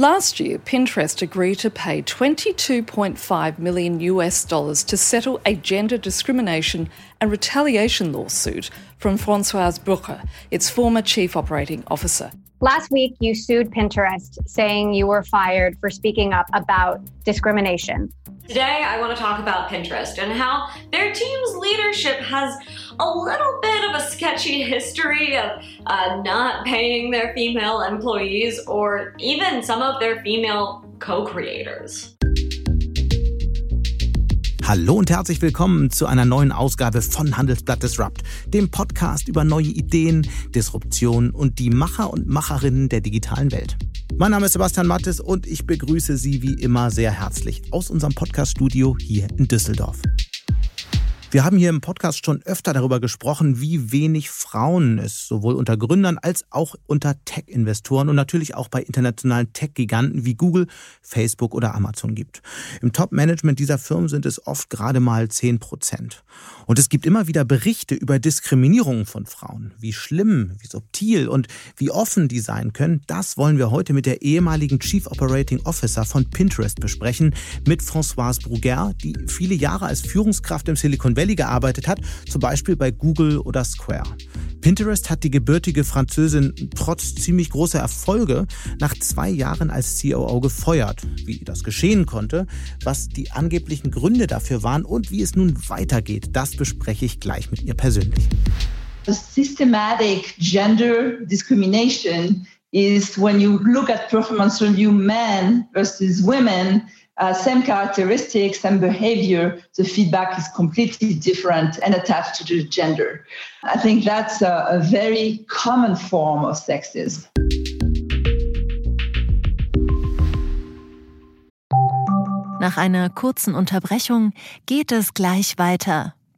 Last year, Pinterest agreed to pay 22.5 million US dollars to settle a gender discrimination and retaliation lawsuit from Francoise Brougher, its former chief operating officer. Last week, you sued Pinterest, saying you were fired for speaking up about discrimination. Today, I want to talk about Pinterest and how their team's leadership has a little bit of a sketchy history of uh, not paying their female employees or even some of their female co creators. Hallo und herzlich willkommen zu einer neuen Ausgabe von Handelsblatt Disrupt, dem Podcast über neue Ideen, Disruption und die Macher und Macherinnen der digitalen Welt. Mein Name ist Sebastian Mattes und ich begrüße Sie wie immer sehr herzlich aus unserem Podcaststudio hier in Düsseldorf. Wir haben hier im Podcast schon öfter darüber gesprochen, wie wenig Frauen es sowohl unter Gründern als auch unter Tech-Investoren und natürlich auch bei internationalen Tech-Giganten wie Google, Facebook oder Amazon gibt. Im Top-Management dieser Firmen sind es oft gerade mal 10 Prozent. Und es gibt immer wieder Berichte über Diskriminierungen von Frauen. Wie schlimm, wie subtil und wie offen die sein können, das wollen wir heute mit der ehemaligen Chief Operating Officer von Pinterest besprechen, mit Françoise Bruguer, die viele Jahre als Führungskraft im Silicon Valley gearbeitet hat, zum Beispiel bei Google oder Square. Pinterest hat die gebürtige Französin trotz ziemlich großer Erfolge nach zwei Jahren als COO gefeuert. Wie das geschehen konnte, was die angeblichen Gründe dafür waren und wie es nun weitergeht, das bespreche ich gleich mit ihr persönlich. The systematic gender discrimination is when you look at performance review men versus women uh, same characteristics and behavior, the feedback is completely different and attached to the gender. I think that's a, a very common form of sexism. Nach einer kurzen Unterbrechung geht es gleich weiter.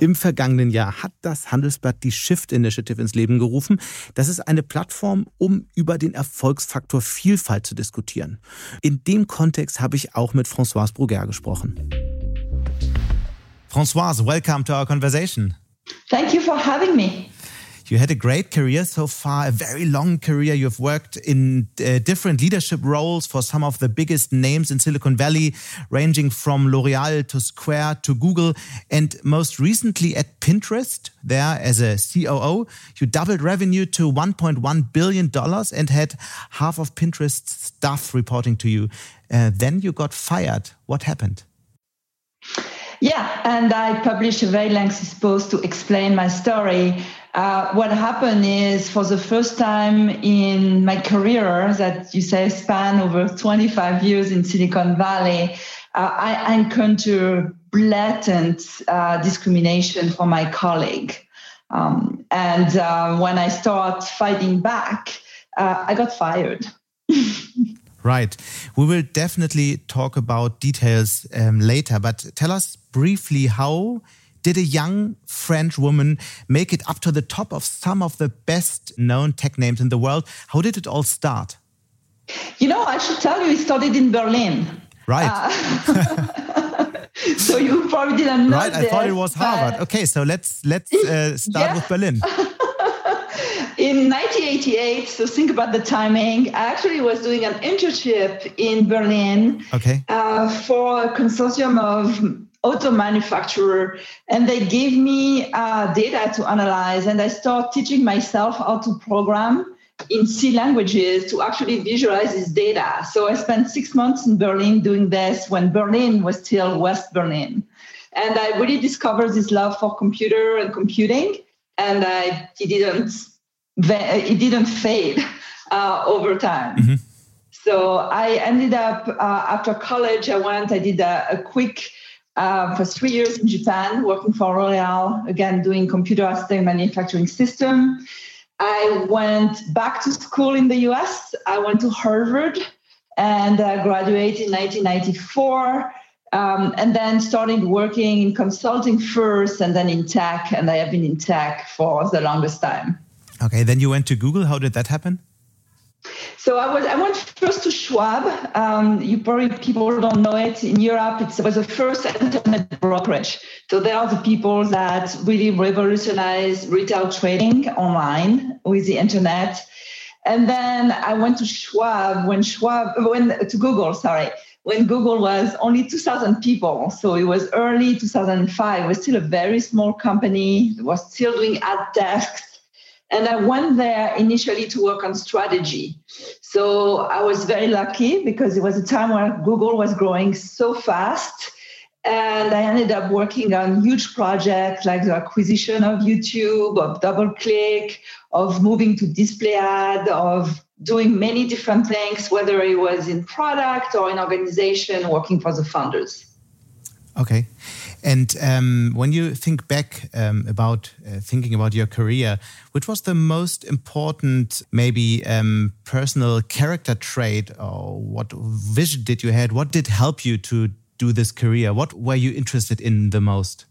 Im vergangenen Jahr hat das Handelsblatt die Shift Initiative ins Leben gerufen. Das ist eine Plattform, um über den Erfolgsfaktor Vielfalt zu diskutieren. In dem Kontext habe ich auch mit Françoise Bruguer gesprochen. Françoise, welcome to our conversation. Thank you for having me. You had a great career so far, a very long career. You've worked in uh, different leadership roles for some of the biggest names in Silicon Valley, ranging from L'Oreal to Square to Google, and most recently at Pinterest, there as a COO. You doubled revenue to $1.1 billion and had half of Pinterest's staff reporting to you. Uh, then you got fired. What happened? Yeah, and I published a very lengthy post to explain my story. Uh, what happened is for the first time in my career that you say span over 25 years in Silicon Valley, uh, I encountered blatant uh, discrimination from my colleague. Um, and uh, when I start fighting back, uh, I got fired. Right. We will definitely talk about details um, later, but tell us briefly how did a young French woman make it up to the top of some of the best known tech names in the world? How did it all start? You know, I should tell you, it started in Berlin. Right. Uh, so you probably didn't know. Right, I this, thought it was Harvard. Okay, so let's let's uh, start Yeah. with Berlin. In 1988, so think about the timing. I actually was doing an internship in Berlin Okay. uh, for a consortium of auto manufacturer, and they gave me uh, data to analyze, and I started teaching myself how to program in C languages to actually visualize this data. So I spent six months in Berlin doing this when Berlin was still West Berlin. And I really discovered this love for computer and computing, and I, didn't it didn't fade uh, over time. So I ended up uh, after college. I went. I did a, a quick uh, for three years in Japan, working for L'Oreal. Again, doing computer assisted manufacturing system. I went back to school in the U.S. I went to Harvard and uh, graduated in 1994. Um, and then started working in consulting first and then in tech. And I have been in tech for the longest time. Okay, then you went to Google. How did that happen? So I was I went first to Schwab. Um, you probably people don't know it in Europe. it was the first internet brokerage. So they are the people that really revolutionized retail trading online with the internet. And then I went to Schwab when Schwab when to Google. Sorry, when Google was only 2,000 people. So it was early 2005. It was still a very small company. Was still doing ad desks and I went there initially to work on strategy. So I was very lucky because it was a time where Google was growing so fast. And I ended up working on huge projects like the acquisition of YouTube, of DoubleClick, of moving to display ad, of doing many different things, whether it was in product or in organization, working for the founders. Okay. And um, when you think back um, about uh, thinking about your career, which was the most important, maybe um, personal character trait, or what vision did you had? What did help you to do this career? What were you interested in the most?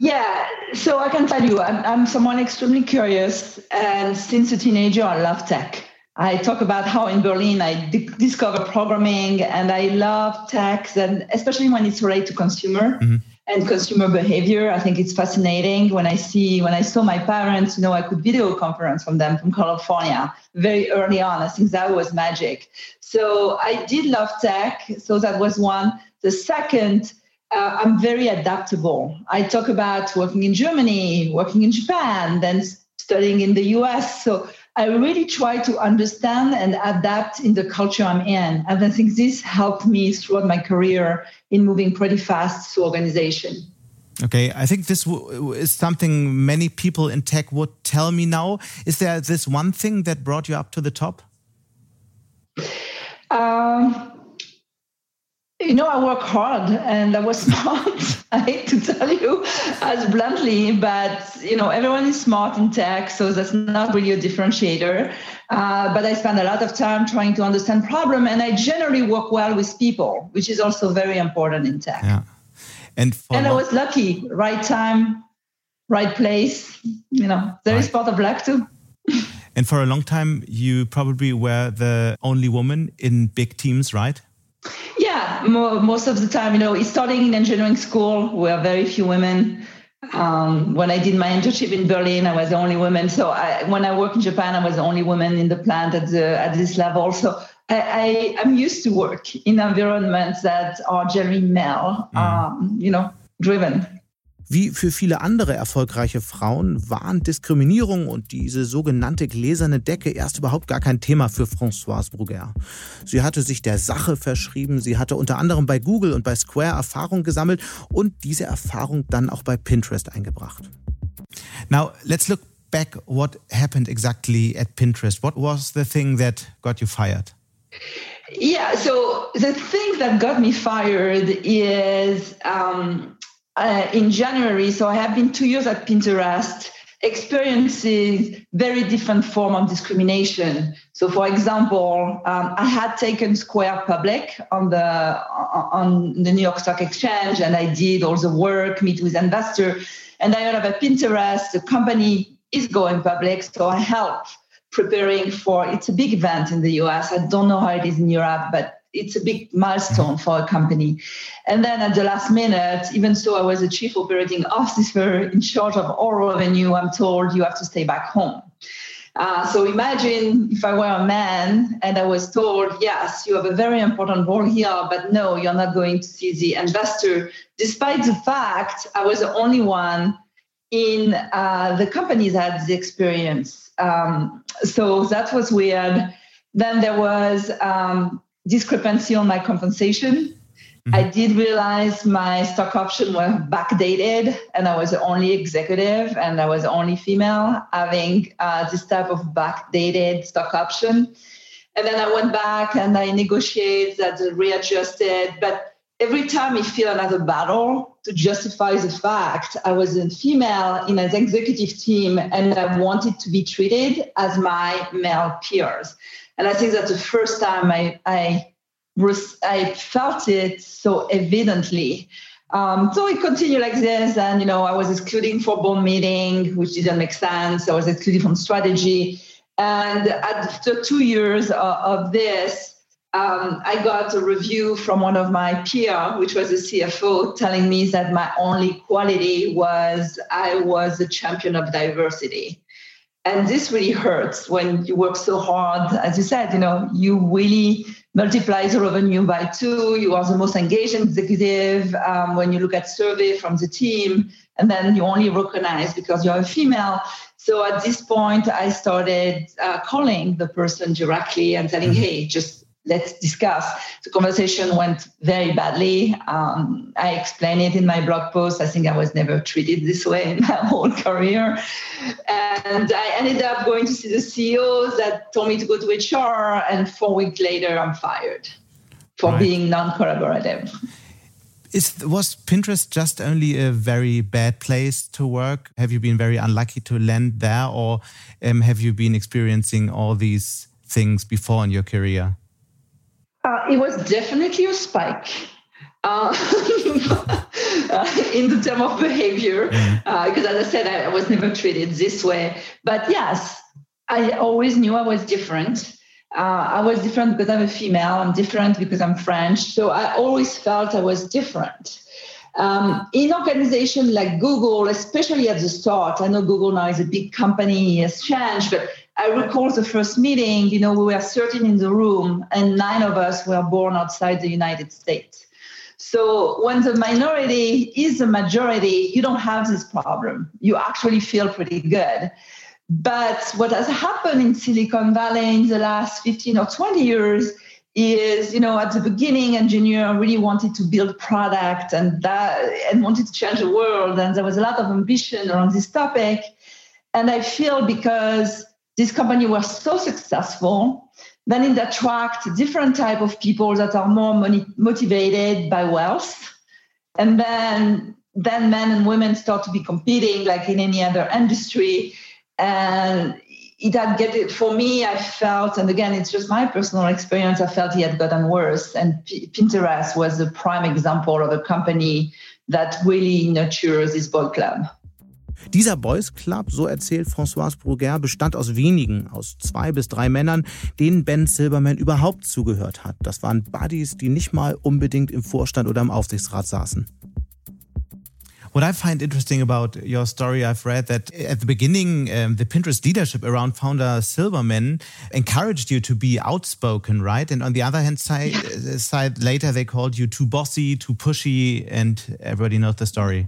Yeah, so I can tell you, I'm, I'm someone extremely curious, and since a teenager, I love tech. I talk about how in Berlin I discovered programming and I love tech, and especially when it's related to consumer. Mm -hmm and consumer behavior. I think it's fascinating when I see when I saw my parents, you know, I could video conference from them from California very early on. I think that was magic. So I did love tech. So that was one. The second, uh, I'm very adaptable. I talk about working in Germany, working in Japan, then studying in the US. So I really try to understand and adapt in the culture I'm in. And I think this helped me throughout my career in moving pretty fast through organization. Okay, I think this is something many people in tech would tell me now. Is there this one thing that brought you up to the top? Um, you know, I work hard and I was smart. I hate to tell you as bluntly, but you know, everyone is smart in tech, so that's not really a differentiator. Uh, but I spend a lot of time trying to understand problem, and I generally work well with people, which is also very important in tech. Yeah. And and I was lucky, right time, right place. You know, there right. is part of luck too. and for a long time, you probably were the only woman in big teams, right? Yeah, most of the time, you know, starting in engineering school, we are very few women. Um, when I did my internship in Berlin, I was the only woman. So I, when I work in Japan, I was the only woman in the plant at the at this level. So I, I am used to work in environments that are generally male, mm. um, you know, driven. Wie für viele andere erfolgreiche Frauen waren Diskriminierung und diese sogenannte gläserne Decke erst überhaupt gar kein Thema für Françoise Bruguer. Sie hatte sich der Sache verschrieben, sie hatte unter anderem bei Google und bei Square Erfahrung gesammelt und diese Erfahrung dann auch bei Pinterest eingebracht. Now, let's look back what happened exactly at Pinterest. What was the thing that got you fired? Yeah, so the thing that got me fired is um, uh, in January. So I have been two years at Pinterest, experiencing very different form of discrimination. So, for example, um, I had taken Square public on the on the New York Stock Exchange, and I did all the work, meet with investor, and I heard about Pinterest. The company is going public, so I help preparing for. It's a big event in the US. I don't know how it is in Europe, but it's a big milestone for a company. And then at the last minute, even so I was a chief operating officer in charge of all revenue, I'm told you have to stay back home. Uh, so imagine if I were a man and I was told, yes, you have a very important role here, but no, you're not going to see the investor, despite the fact I was the only one in uh, the company that had the experience. Um, so that was weird. Then there was um, discrepancy on my compensation. Mm-hmm. I did realize my stock option were backdated, and I was the only executive and I was the only female having uh, this type of backdated stock option. And then I went back and I negotiated that readjusted. But every time I feel another battle to justify the fact I was a female in an executive team and I wanted to be treated as my male peers. And I think that's the first time I, I, I felt it so evidently. Um, so it continued like this, and you know, I was excluding for board meeting, which didn't make sense. I was excluded from strategy, and after two years of, of this, um, I got a review from one of my peer, which was a CFO, telling me that my only quality was I was a champion of diversity. And this really hurts when you work so hard. As you said, you know, you really multiply the revenue by two. You are the most engaged executive um, when you look at survey from the team, and then you only recognize because you're a female. So at this point, I started uh, calling the person directly and telling, mm-hmm. "Hey, just let's discuss. The conversation went very badly. Um, I explained it in my blog post. I think I was never treated this way in my whole career. And I ended up going to see the CEO that told me to go to HR. And four weeks later, I'm fired for right. being non collaborative. Is, was Pinterest just only a very bad place to work? Have you been very unlucky to land there, or um, have you been experiencing all these things before in your career? Uh, it was definitely a spike. Uh, in the term of behavior, mm-hmm. uh, because as I said, I, I was never treated this way. But yes, I always knew I was different. Uh, I was different because I'm a female. I'm different because I'm French. So I always felt I was different. Um, in organizations like Google, especially at the start, I know Google now is a big company, has changed, but I recall the first meeting, you know, we were 13 in the room and nine of us were born outside the United States. So when the minority is the majority, you don't have this problem. You actually feel pretty good. But what has happened in Silicon Valley in the last 15 or 20 years is, you know, at the beginning, engineer really wanted to build product and that and wanted to change the world. And there was a lot of ambition around this topic. And I feel because this company was so successful, then it attract different type of people that are more money, motivated by wealth. And then, then men and women start to be competing like in any other industry. And it had get it for me i felt and again it's just my personal experience i felt it had gotten worse and pinterest was a prime example of a company that really nurtures this boy club Dieser Boys Club, so erzählt Françoise Bruguer, bestand aus wenigen, aus zwei bis drei Männern, denen Ben Silberman überhaupt zugehört hat. Das waren Buddies, die nicht mal unbedingt im Vorstand oder im Aufsichtsrat saßen. What I find interesting about your story, I've read that at the beginning, um, the Pinterest leadership around founder Silverman encouraged you to be outspoken, right? And on the other hand side, side later they called you too bossy, too pushy, and everybody knows the story.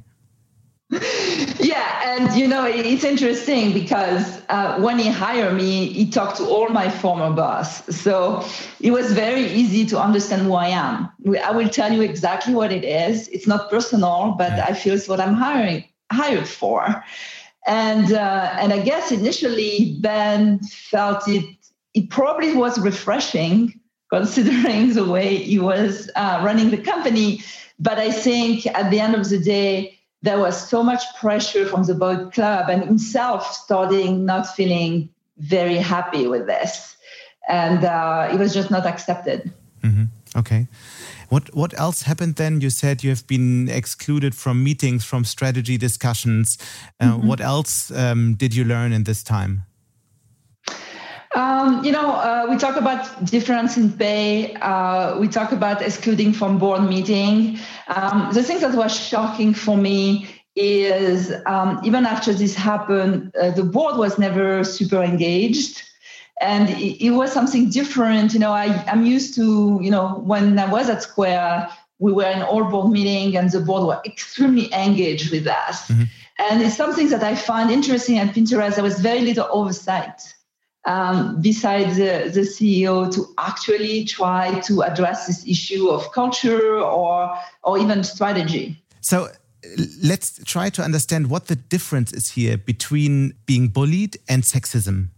Yeah, and you know it's interesting because uh, when he hired me, he talked to all my former boss, so it was very easy to understand who I am. I will tell you exactly what it is. It's not personal, but I feel it's what I'm hiring hired for. And uh, and I guess initially Ben felt it. It probably was refreshing considering the way he was uh, running the company. But I think at the end of the day there was so much pressure from the boat club and himself starting not feeling very happy with this. And uh, it was just not accepted. Mm-hmm. okay. What what else happened then? You said you have been excluded from meetings from strategy discussions. Uh, mm-hmm. what else um, did you learn in this time um, you know, uh, we talk about difference in pay. Uh, we talk about excluding from board meeting. Um, the thing that was shocking for me is um, even after this happened, uh, the board was never super engaged. And it, it, was something different. You know, I, I'm used to, you know, when I was at Square, we were in all board meeting and the board were extremely engaged with us. Mm-hmm. And it's something that I find interesting at Pinterest. There was very little oversight um, besides the, the CEO to actually try to address this issue of culture or or even strategy. So let's try to understand what the difference is here between being bullied and sexism.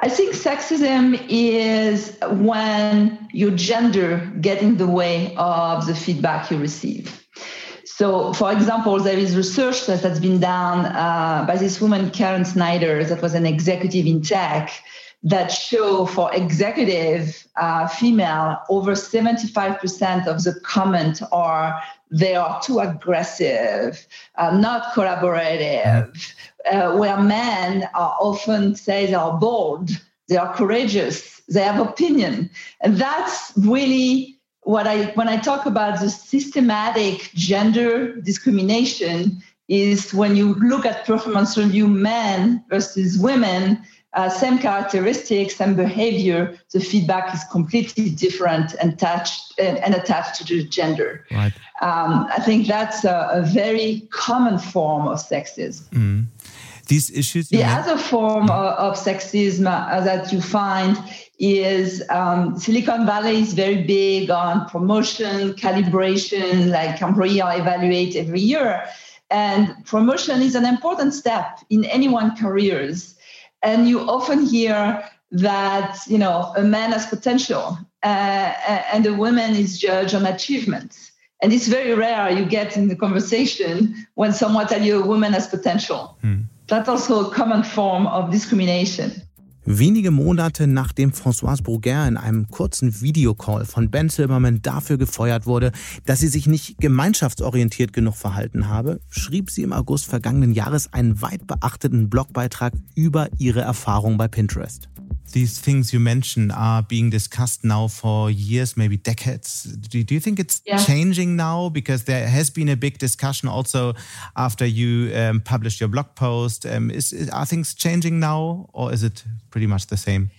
I think sexism is when your gender get in the way of the feedback you receive. So, for example, there is research that has been done uh, by this woman, Kieran Snyder, that was an executive in tech, that show for executive uh, female, over 75% of the comment are they are too aggressive, uh, not collaborative, uh, where men are often say they are bold, they are courageous, they have opinion. And that's really what I, when I talk about the systematic gender discrimination, is when you look at performance review men versus women, uh, same characteristics same behavior, the feedback is completely different and attached and, and attached to the gender. Right. Um, I think that's a, a, very common form of sexism. Mm. These issues. The other form of, of sexism uh, that you find is um, Silicon Valley is very big on promotion, calibration, like employee are evaluate every year. And promotion is an important step in anyone's careers and you often hear that you know a man has potential uh, and a woman is judged on achievements and it's very rare you get in the conversation when someone tell you a woman has potential hmm. that's also a common form of discrimination Wenige Monate nachdem Françoise Bruguer in einem kurzen Videocall von Ben Silberman dafür gefeuert wurde, dass sie sich nicht gemeinschaftsorientiert genug verhalten habe, schrieb sie im August vergangenen Jahres einen weit beachteten Blogbeitrag über ihre Erfahrung bei Pinterest. These things you mentioned are being discussed now for years, maybe decades. Do, do you think it's yeah. changing now? Because there has been a big discussion also after you um, published your blog post. Um, is, is, are things changing now, or is it pretty much the same?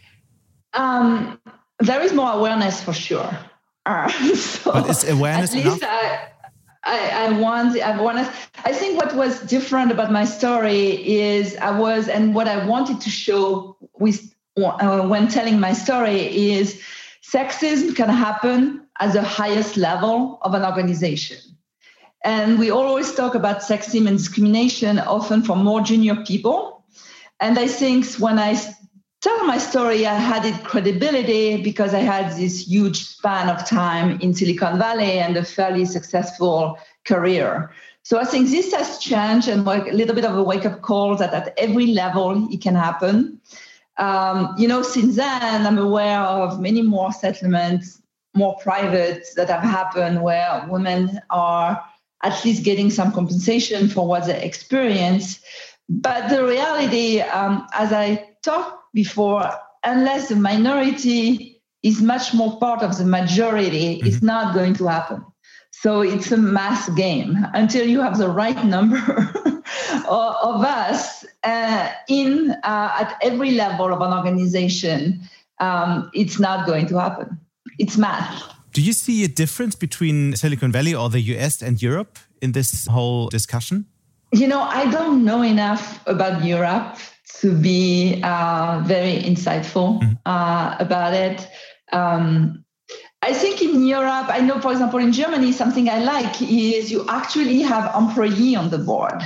Um, there is more awareness for sure. Uh, so but is awareness at least I, I, I want I want I think what was different about my story is I was and what I wanted to show with Uh, when telling my story is sexism can happen at the highest level of an organization. And we always talk about sexism and discrimination often for more junior people. And I think when I tell my story, I had it credibility because I had this huge span of time in Silicon Valley and a fairly successful career. So I think this has changed and like a little bit of a wake up call that at every level it can happen um, you know, since then, I'm aware of many more settlements, more private that have happened where women are at least getting some compensation for what they experience. But the reality, um, as I talked before, unless the minority is much more part of the majority, mm-hmm. it's not going to happen. So it's a mass game until you have the right number of us uh, in uh, at every level of an organization. Um, it's not going to happen. It's math. Do you see a difference between Silicon Valley or the US and Europe in this whole discussion? You know, I don't know enough about Europe to be uh, very insightful mm -hmm. about it. Um, I think in Europe, I know, for example, in Germany, something I like is you actually have employee on the board.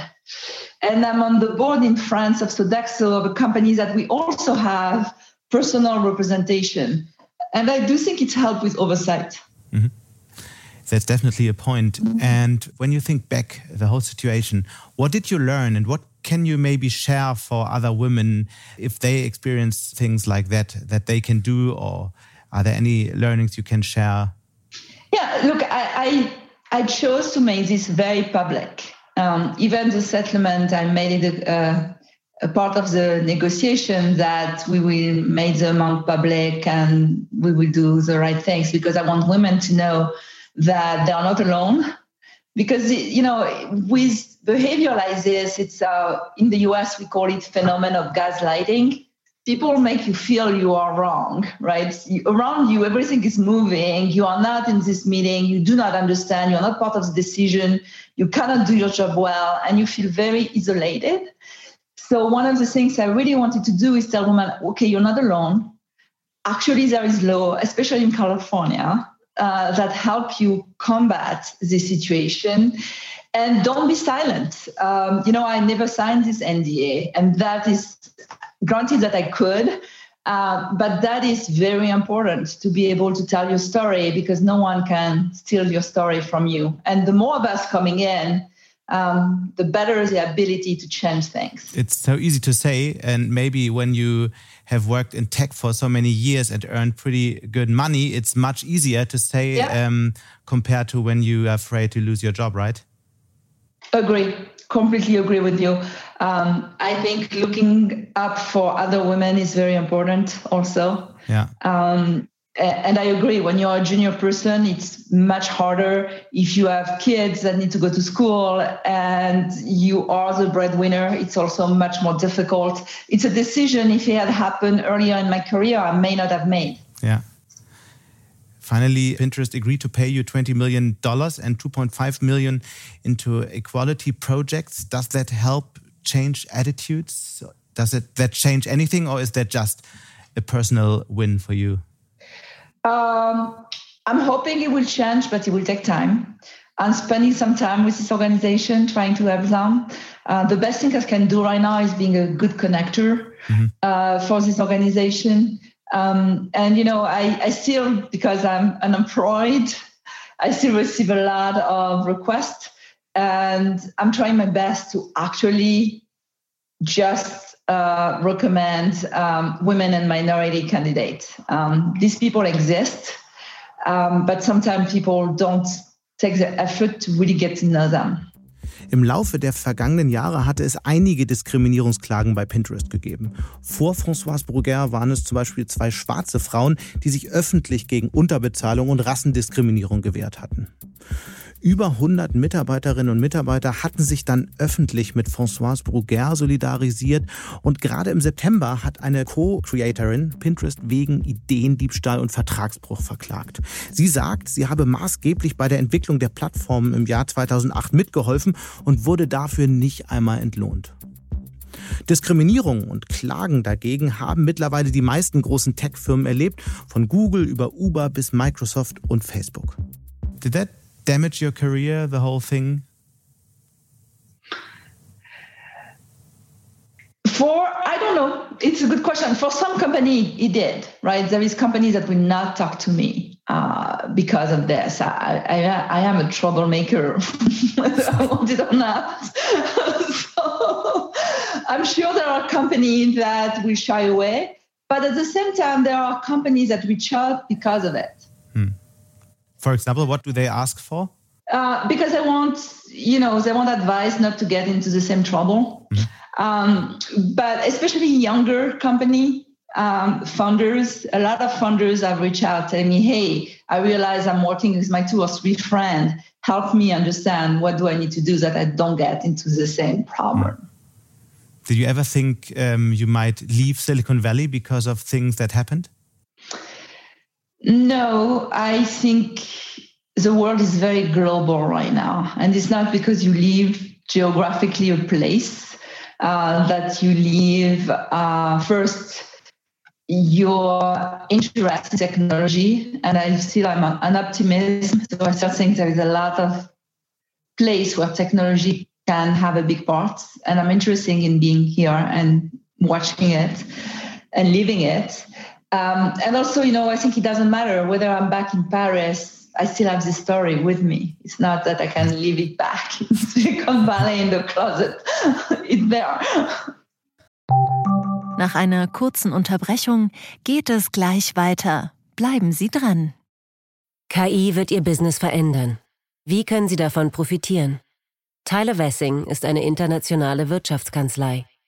And I'm on the board in France of Sodexo, of a company that we also have personal representation. And I do think it's helped with oversight. Mm-hmm. That's definitely a point. Mm-hmm. And when you think back the whole situation, what did you learn and what can you maybe share for other women if they experience things like that that they can do or are there any learnings you can share? Yeah, look, I, I, I chose to make this very public. Um, even the settlement, I made it a, a, part of the negotiation that we will make the amount public and we will do the right things because I want women to know that they are not alone. Because you know, with behavior like this, it's uh, in the U.S. we call it phenomenon of gaslighting people make you feel you are wrong, right? around you, everything is moving. You are not in this meeting. You do not understand. You're not part of the decision. You cannot do your job well, and you feel very isolated. So, one of the things I really wanted to do is tell women, okay, you're not alone. Actually, there is law, especially in California, uh, that help you combat this situation. And don't be silent. Um, you know, I never signed this NDA, and that is granted that I could, Uh, but that is very important to be able to tell your story because no one can steal your story from you. And the more of us coming in, um, the better is the ability to change things. It's so easy to say. And maybe when you have worked in tech for so many years and earned pretty good money, it's much easier to say yeah. um, compared to when you are afraid to lose your job, right? Agree. Completely agree with you. Um, I think looking up for other women is very important also. Yeah. Um, and I agree. When you're a junior person, it's much harder if you have kids that need to go to school and you are the breadwinner. It's also much more difficult. It's a decision. If it had happened earlier in my career, I may not have made. Yeah. Finally, Pinterest agreed to pay you $20 million and $2.5 million into equality projects. Does that help change attitudes? Does it that change anything, or is that just a personal win for you? Um, I'm hoping it will change, but it will take time. I'm spending some time with this organization, trying to help them. Uh, the best thing I can do right now is being a good connector mm-hmm. uh, for this organization. Um, and you know, I, I still, because I'm unemployed, I still receive a lot of requests, and I'm trying my best to actually just uh, recommend um, women and minority candidates. Um, these people exist, um, but sometimes people don't take the effort to really get to know them. Im Laufe der vergangenen Jahre hatte es einige Diskriminierungsklagen bei Pinterest gegeben. Vor Françoise Bruguer waren es zum Beispiel zwei schwarze Frauen, die sich öffentlich gegen Unterbezahlung und Rassendiskriminierung gewehrt hatten. Über 100 Mitarbeiterinnen und Mitarbeiter hatten sich dann öffentlich mit Françoise Bruguer solidarisiert und gerade im September hat eine Co-Creatorin Pinterest wegen Ideendiebstahl und Vertragsbruch verklagt. Sie sagt, sie habe maßgeblich bei der Entwicklung der Plattform im Jahr 2008 mitgeholfen und wurde dafür nicht einmal entlohnt. Diskriminierung und Klagen dagegen haben mittlerweile die meisten großen Tech-Firmen erlebt, von Google über Uber bis Microsoft und Facebook. Did that damage your career, the whole thing? For I don't know, it's a good question. For some company, it did, right? There is companies that will not talk to me uh, because of this. I, I, I am a troublemaker, I want it or not. so I'm sure there are companies that will shy away, but at the same time, there are companies that reach out because of it. For example, what do they ask for? Uh, because they want, you know, they want advice not to get into the same trouble. Mm-hmm. Um, but especially younger company um, funders, a lot of funders have reached out telling me, hey, I realize I'm working with my two or three friends. Help me understand what do I need to do that I don't get into the same problem. Mm-hmm. Did you ever think um, you might leave Silicon Valley because of things that happened? No, I think the world is very global right now. And it's not because you live geographically a place uh, that you live uh, first your interest in technology. And I still am an optimist. So I still think there is a lot of place where technology can have a big part. And I'm interested in being here and watching it and living it. Um, and also, you know, I think it doesn't matter whether I'm back in Paris. I still have this story with me. It's not that I can leave it back in Silicon Valley in the closet. it's there. Nach einer kurzen Unterbrechung geht es gleich weiter. Bleiben Sie dran. KI wird Ihr Business verändern. Wie können Sie davon profitieren? Tyler Wessing ist eine internationale Wirtschaftskanzlei.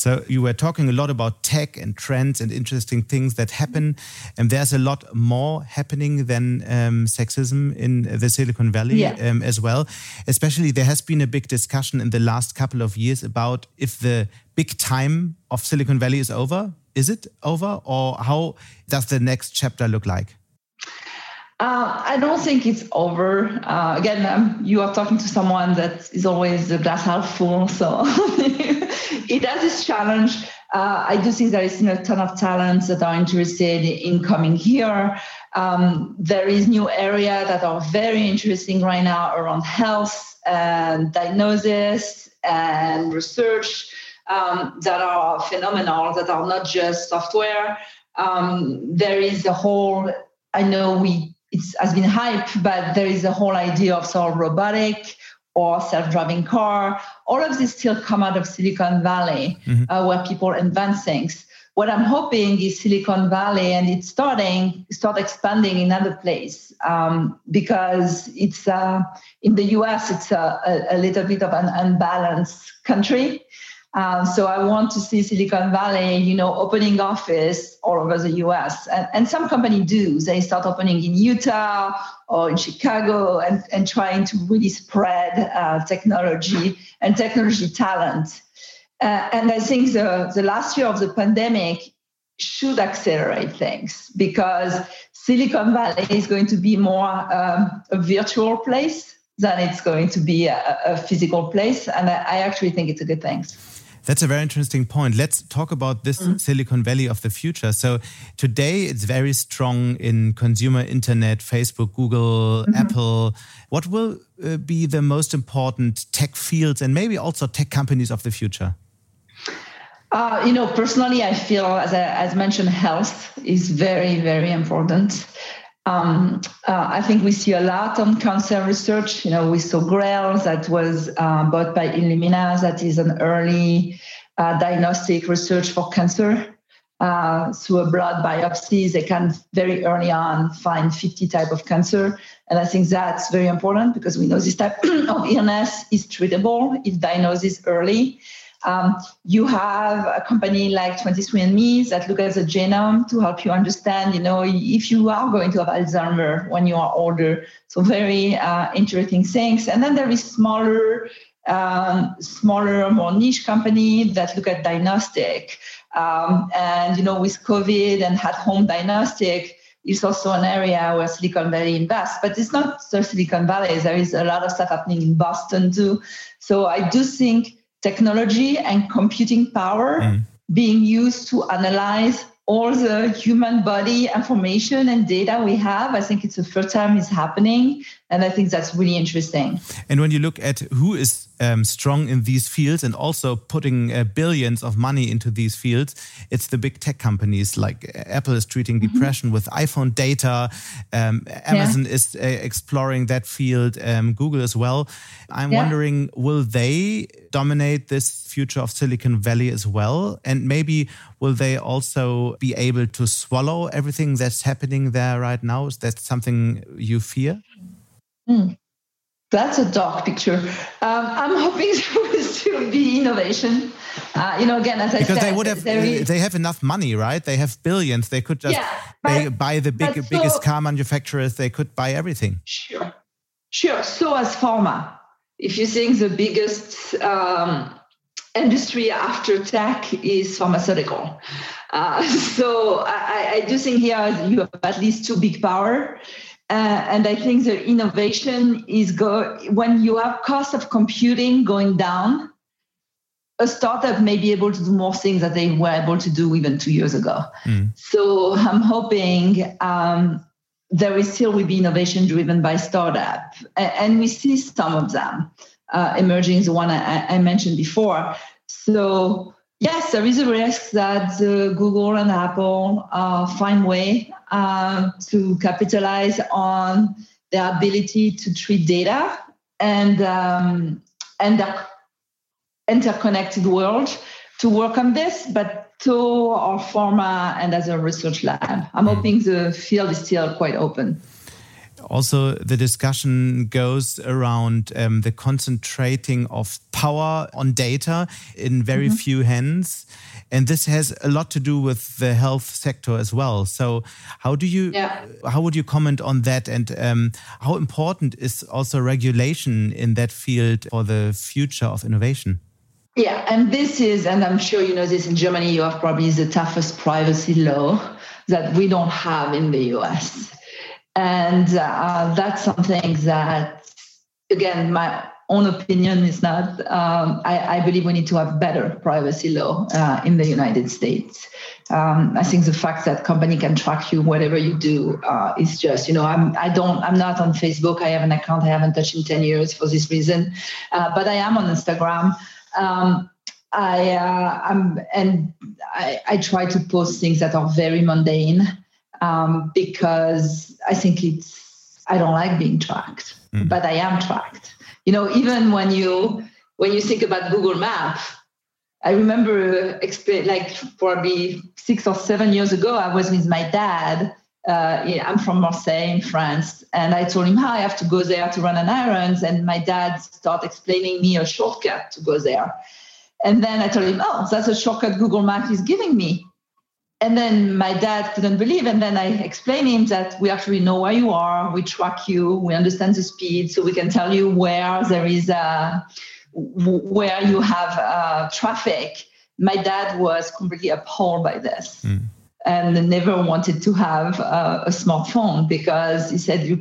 So you were talking a lot about tech and trends and interesting things that happen, and there's a lot more happening than um, sexism in the Silicon Valley yeah. um, as well. Especially, there has been a big discussion in the last couple of years about if the big time of Silicon Valley is over. Is it over, or how does the next chapter look like? Uh, I don't think it's over. Uh, again, um, you are talking to someone that is always glass half full, so it has its challenge. Uh, I do think there is a ton of talents that are interested in coming here. Um, there is new area that are very interesting right now around health and diagnosis and research um, that are phenomenal, that are not just software. Um, there is a whole, I know we it has been hype, but there is a whole idea of sort of robotic or self-driving car. All of this still come out of Silicon Valley, mm-hmm. uh, where people invent things. What I'm hoping is Silicon Valley, and it's starting start expanding in other places um, because it's uh, in the U.S. It's a, a, a little bit of an unbalanced country. Um, so I want to see Silicon Valley, you know, opening office all over the U.S. And, and some companies do. They start opening in Utah or in Chicago and, and trying to really spread uh, technology and technology talent. Uh, and I think the, the last year of the pandemic should accelerate things because Silicon Valley is going to be more um, a virtual place than it's going to be a, a physical place. And I, I actually think it's a good thing. That's a very interesting point. Let's talk about this mm-hmm. Silicon Valley of the future. So today it's very strong in consumer internet, Facebook, Google, mm-hmm. Apple. What will uh, be the most important tech fields and maybe also tech companies of the future? Uh, you know, personally, I feel, as I, as mentioned, health is very, very important. Um, uh, I think we see a lot on cancer research. You know, we saw Grail that was uh, bought by Illumina, that is an early uh, diagnostic research for cancer. Uh, through a blood biopsy, they can very early on find 50 type of cancer. And I think that's very important because we know this type of illness is treatable if diagnosed early. Um, you have a company like 23andMe that look at the genome to help you understand, you know, if you are going to have Alzheimer when you are older. So very uh, interesting things. And then there is smaller, um, smaller, more niche company that look at diagnostic. Um, and you know, with COVID and at-home diagnostic, is also an area where Silicon Valley invests. But it's not just Silicon Valley. There is a lot of stuff happening in Boston too. So I do think technology and computing power mm. being used to analyze all the human body information and data we have. I think it's the first time it's happening. And I think that's really interesting. And when you look at who is um, strong in these fields and also putting uh, billions of money into these fields, it's the big tech companies like uh, Apple is treating mm -hmm. depression with iPhone data. Um, Amazon yeah. is uh, exploring that field. Um, Google as well. I'm yeah. wondering, will they dominate this future of Silicon Valley as well? And maybe will they also be able to swallow everything that's happening there right now? Is that something you fear? Mm. That's a dark picture. Um, I'm hoping there will still be innovation. Uh, you know, again, as I because said, they would have, is, they have enough money, right? They have billions. They could just yeah, but, buy the big, biggest car manufacturers. They could buy everything. Sure, sure. So as pharma, if you think the biggest um, industry after tech is pharmaceutical, uh, so I, I do think here you have at least two big power. Uh, and I think the innovation is go when you have cost of computing going down, a startup may be able to do more things that they were able to do even two years ago. Mm. So I'm hoping um, there will still will be innovation driven by startup, and, and we see some of them uh, emerging. The one I, I mentioned before. So yes, there is a risk that uh, Google and Apple uh, find way uh, to capitalize on their ability to treat data and um, and the interconnected world to work on this. But to our pharma and as a research lab, I'm hmm. hoping the field is still quite open also the discussion goes around um, the concentrating of power on data in very mm -hmm. few hands. And this has a lot to do with the health sector as well. So how do you yeah. how would you comment on that? And um, how important is also regulation in that field for the future of innovation? Yeah and this is and i'm sure you know this in germany you have probably the toughest privacy law that we don't have in the us And uh, that's something that, again, my own opinion is not, um, I, I, believe we need to have better privacy law uh, in the United States. Um, I think the fact that company can track you whatever you do uh, is just you know I'm I don't I'm not on Facebook. I have an account I haven't touched in ten years for this reason, uh, but I am on Instagram. Um, I uh, I'm and I, I try to post things that are very mundane um, because I think it's I don't like being tracked, mm. but I am tracked. You know, even when you when you think about Google Map, I remember exp- like probably six or seven years ago, I was with my dad. Uh, yeah, I'm from Marseille in France, and I told him how I have to go there to run an errand, and my dad started explaining me a shortcut to go there. And then I told him, oh, that's a shortcut Google Maps is giving me. And then my dad couldn't believe. And then I explained him that we actually know where you are, we track you, we understand the speed, so we can tell you where there is a, where you have uh, traffic. My dad was completely appalled by this. Mm. And never wanted to have a, a smartphone because he said, you,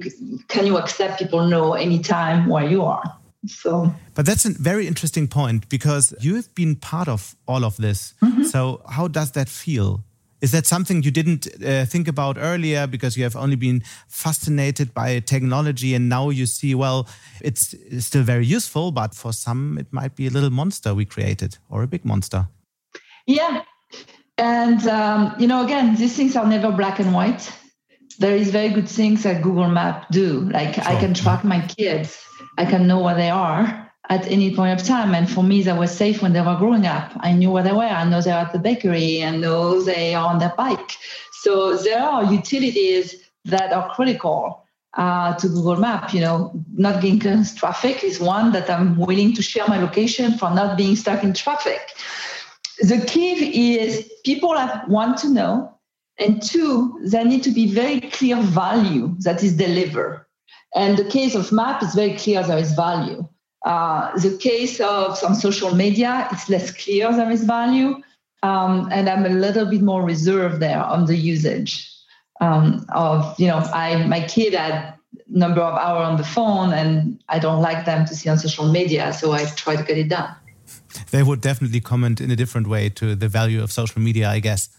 "Can you accept people know anytime where you are?" So, but that's a very interesting point because you have been part of all of this. Mm -hmm. So, how does that feel? Is that something you didn't uh, think about earlier because you have only been fascinated by technology and now you see, well, it's still very useful, but for some it might be a little monster we created or a big monster? Yeah. And, um, you know, again, these things are never black and white. There is very good things that Google Map do. Like sure. I can track my kids. I can know where they are at any point of time. And for me, that was safe when they were growing up. I knew where they were. I know they're at the bakery. I know they are on their bike. So there are utilities that are critical uh, to Google Map. You know, not getting traffic is one that I'm willing to share my location for not being stuck in traffic. The key is people want to know, and two, there need to be very clear value that is delivered. And the case of Map is very clear there is value. Uh, the case of some social media, it's less clear there is value. Um, and I'm a little bit more reserved there on the usage um, of, you know, I my kid had number of hours on the phone and I don't like them to see on social media, so I try to get it done. They would definitely comment in a different way to the value of social media, I guess.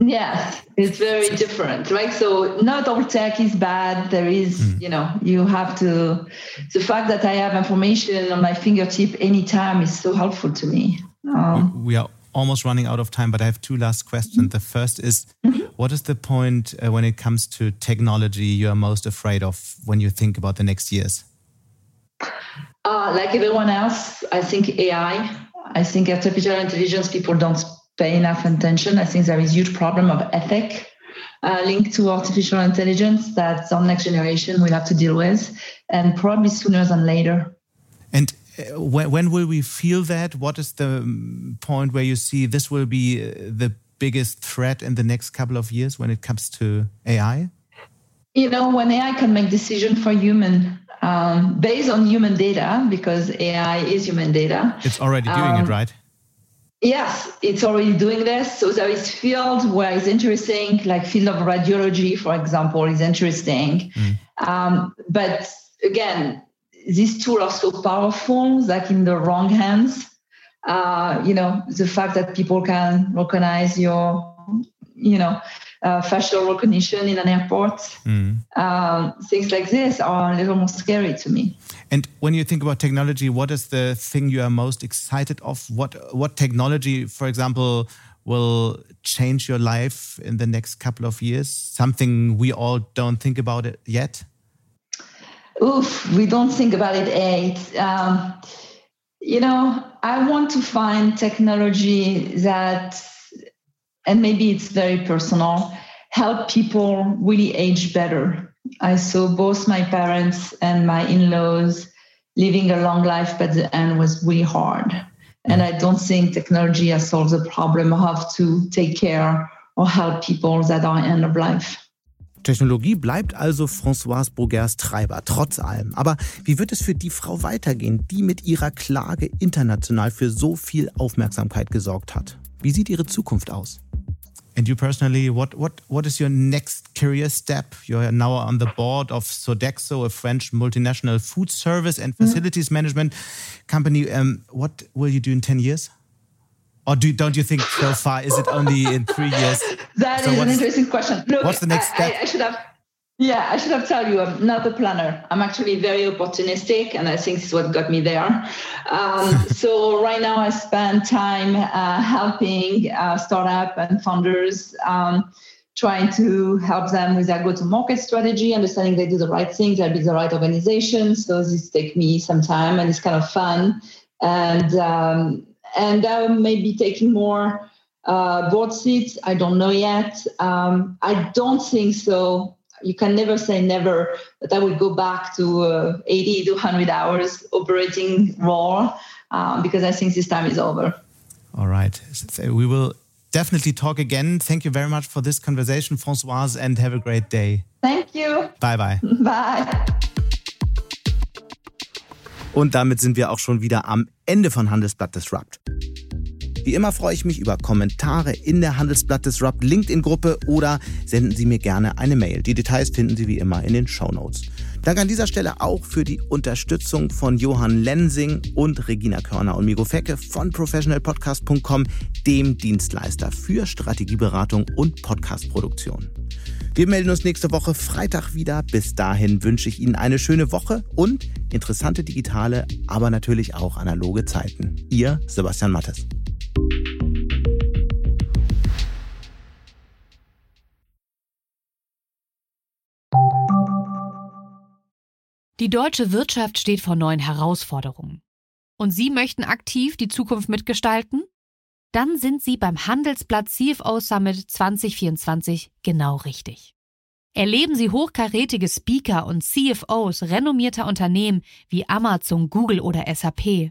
Yeah, it's very different, right? So not all tech is bad. There is, mm. you know, you have to. The fact that I have information on my fingertip anytime is so helpful to me. Um, we are almost running out of time, but I have two last questions. Mm-hmm. The first is, mm-hmm. what is the point uh, when it comes to technology you are most afraid of when you think about the next years? Uh, like everyone else, I think AI. I think artificial intelligence. People don't pay enough attention. I think there is huge problem of ethic uh, linked to artificial intelligence that our next generation will have to deal with, and probably sooner than later. And uh, when, when will we feel that? What is the um, point where you see this will be uh, the biggest threat in the next couple of years when it comes to AI? You know, when AI can make decisions for human um, based on human data, because AI is human data. It's already doing um, it, right? Yes, it's already doing this. So there is field where it's interesting, like field of radiology, for example, is interesting. Mm. Um, but again, these tools are so powerful that in the wrong hands, uh, you know, the fact that people can recognize your, you know, uh, facial recognition in an airport, mm. um, things like this are a little more scary to me. And when you think about technology, what is the thing you are most excited of? What what technology, for example, will change your life in the next couple of years? Something we all don't think about it yet. Oof, we don't think about it yet. Um, you know, I want to find technology that, and maybe it's very personal, help people really age better I saw both my parents and my in laws living a long life, but the end was really hard. And I don't think technology has solved the problem of to take care or help people that are end of life. Technologie bleibt also Françoise Broughers Treiber, trotz allem. Aber wie wird es für die Frau weitergehen, die mit ihrer Klage international für so viel Aufmerksamkeit gesorgt hat? Wie sieht ihre Zukunft aus? And you personally, what what what is your next career step? You're now on the board of Sodexo, a French multinational food service and mm-hmm. facilities mm management company. Um, what will you do in ten years? Or do, don't you think so far? Is it only in three years? That so is an interesting question. Look, what's the next step? I, I should have yeah, I should have told you I'm not a planner. I'm actually very opportunistic, and I think this is what got me there. Um, so right now, I spend time uh, helping uh, startup and founders, um, trying to help them with their go-to-market strategy, understanding they do the right things, they build the right organization. So this takes me some time, and it's kind of fun. And um, and I may be taking more uh, board seats. I don't know yet. Um, I don't think so you can never say never that I would go back to uh, 80 to 100 hours operating raw um, because I think this time is over. All right. So we will definitely talk again. Thank you very much for this conversation, Françoise, and have a great day. Thank you. Bye, bye. Bye. Und damit sind wir auch schon wieder am Ende von Handelsblatt Disrupt. Wie immer freue ich mich über Kommentare in der Handelsblatt Disrupt LinkedIn-Gruppe oder senden Sie mir gerne eine Mail. Die Details finden Sie wie immer in den Show Notes. Danke an dieser Stelle auch für die Unterstützung von Johann Lensing und Regina Körner und Migo Fecke von professionalpodcast.com, dem Dienstleister für Strategieberatung und Podcastproduktion. Wir melden uns nächste Woche Freitag wieder. Bis dahin wünsche ich Ihnen eine schöne Woche und interessante digitale, aber natürlich auch analoge Zeiten. Ihr Sebastian Mattes. Die deutsche Wirtschaft steht vor neuen Herausforderungen. Und Sie möchten aktiv die Zukunft mitgestalten? Dann sind Sie beim Handelsblatt CFO Summit 2024 genau richtig. Erleben Sie hochkarätige Speaker und CFOs renommierter Unternehmen wie Amazon, Google oder SAP.